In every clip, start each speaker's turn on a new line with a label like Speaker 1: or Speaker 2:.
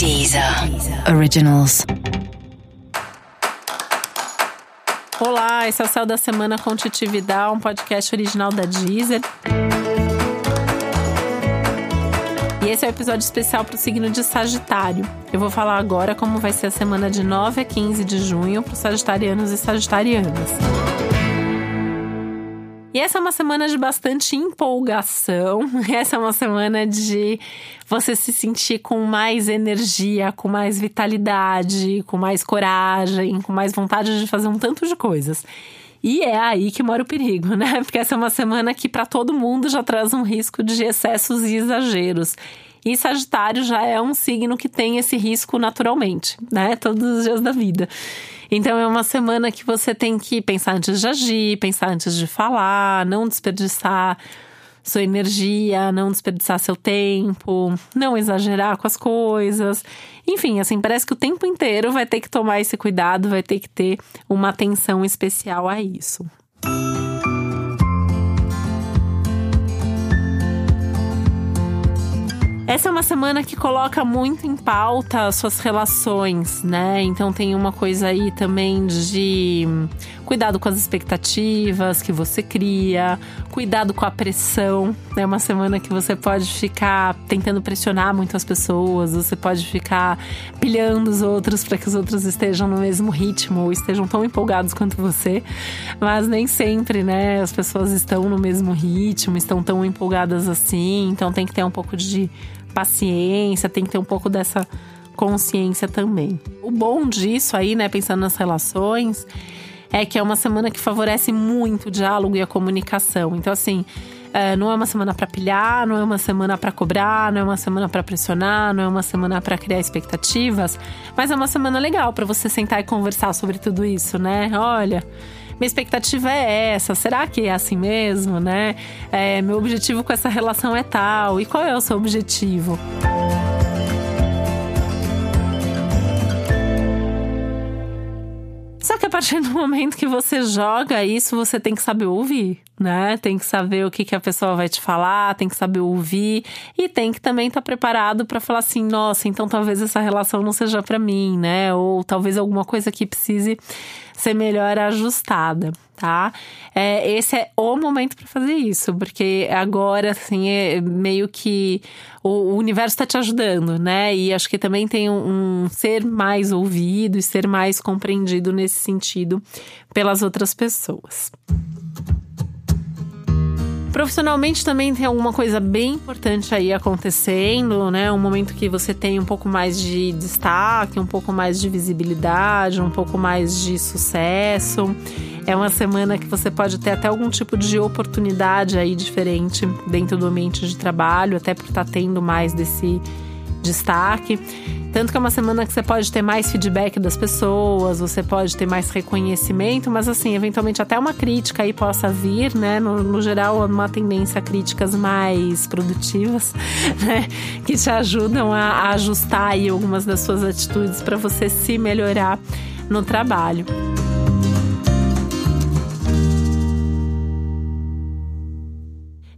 Speaker 1: Deezer Originals.
Speaker 2: Olá, esse é o Céu da Semana com Titi Vidal, um podcast original da Deezer. E esse é o um episódio especial para o signo de Sagitário. Eu vou falar agora como vai ser a semana de 9 a 15 de junho para os sagitarianos e sagitarianas. E essa é uma semana de bastante empolgação. Essa é uma semana de você se sentir com mais energia, com mais vitalidade, com mais coragem, com mais vontade de fazer um tanto de coisas. E é aí que mora o perigo, né? Porque essa é uma semana que para todo mundo já traz um risco de excessos e exageros. E Sagitário já é um signo que tem esse risco naturalmente, né? Todos os dias da vida. Então é uma semana que você tem que pensar antes de agir, pensar antes de falar, não desperdiçar sua energia, não desperdiçar seu tempo, não exagerar com as coisas. Enfim, assim, parece que o tempo inteiro vai ter que tomar esse cuidado, vai ter que ter uma atenção especial a isso. Essa é uma semana que coloca muito em pauta suas relações, né? Então tem uma coisa aí também de cuidado com as expectativas que você cria, cuidado com a pressão. É uma semana que você pode ficar tentando pressionar muito as pessoas, você pode ficar pilhando os outros para que os outros estejam no mesmo ritmo ou estejam tão empolgados quanto você. Mas nem sempre, né? As pessoas estão no mesmo ritmo, estão tão empolgadas assim, então tem que ter um pouco de paciência, tem que ter um pouco dessa consciência também. O bom disso aí, né, pensando nas relações, é que é uma semana que favorece muito o diálogo e a comunicação. Então, assim, é, não é uma semana para pilhar, não é uma semana para cobrar, não é uma semana para pressionar, não é uma semana para criar expectativas, mas é uma semana legal para você sentar e conversar sobre tudo isso, né? Olha, minha expectativa é essa, será que é assim mesmo, né? É, meu objetivo com essa relação é tal, e qual é o seu objetivo? Partir do momento que você joga isso, você tem que saber ouvir, né? Tem que saber o que, que a pessoa vai te falar, tem que saber ouvir e tem que também estar tá preparado para falar assim: nossa, então talvez essa relação não seja para mim, né? Ou talvez alguma coisa que precise ser melhor ajustada, tá? É, esse é o momento para fazer isso, porque agora, assim, é meio que o, o universo está te ajudando, né? E acho que também tem um, um ser mais ouvido e ser mais compreendido nesse sentido pelas outras pessoas. Profissionalmente também tem alguma coisa bem importante aí acontecendo, né? Um momento que você tem um pouco mais de destaque, um pouco mais de visibilidade, um pouco mais de sucesso. É uma semana que você pode ter até algum tipo de oportunidade aí diferente dentro do ambiente de trabalho, até por estar tá tendo mais desse destaque. Tanto que é uma semana que você pode ter mais feedback das pessoas, você pode ter mais reconhecimento, mas assim, eventualmente até uma crítica aí possa vir, né? No, no geral, uma tendência a críticas mais produtivas, né? Que te ajudam a, a ajustar aí algumas das suas atitudes para você se melhorar no trabalho.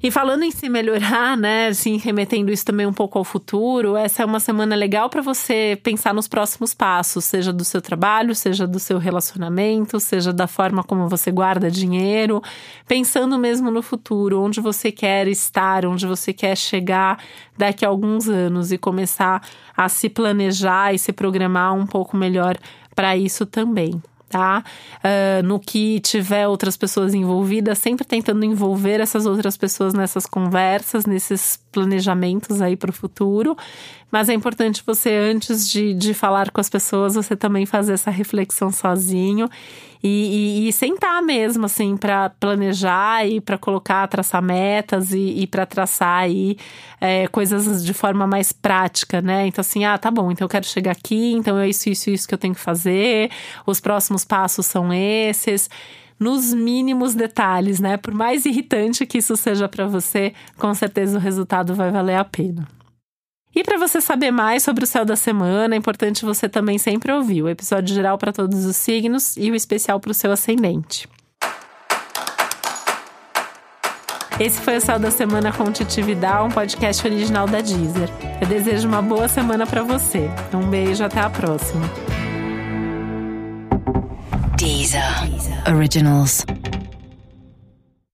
Speaker 2: E falando em se melhorar, né, assim, remetendo isso também um pouco ao futuro, essa é uma semana legal para você pensar nos próximos passos, seja do seu trabalho, seja do seu relacionamento, seja da forma como você guarda dinheiro, pensando mesmo no futuro, onde você quer estar, onde você quer chegar daqui a alguns anos e começar a se planejar e se programar um pouco melhor para isso também tá? Uh, no que tiver outras pessoas envolvidas, sempre tentando envolver essas outras pessoas nessas conversas, nesses planejamentos aí para o futuro. Mas é importante você, antes de, de falar com as pessoas, você também fazer essa reflexão sozinho e, e, e sentar mesmo, assim, para planejar e para colocar, traçar metas e, e para traçar aí é, coisas de forma mais prática, né? Então, assim, ah, tá bom, então eu quero chegar aqui, então é isso, isso, isso que eu tenho que fazer, os próximos passos são esses nos mínimos detalhes, né? Por mais irritante que isso seja para você, com certeza o resultado vai valer a pena. E para você saber mais sobre o céu da semana, é importante você também sempre ouvir o episódio geral para todos os signos e o especial para o seu ascendente. Esse foi o Céu da Semana com Titividal, um podcast original da Deezer. Eu desejo uma boa semana para você. Um beijo, até a próxima.
Speaker 1: Deezer, Deezer. Originals.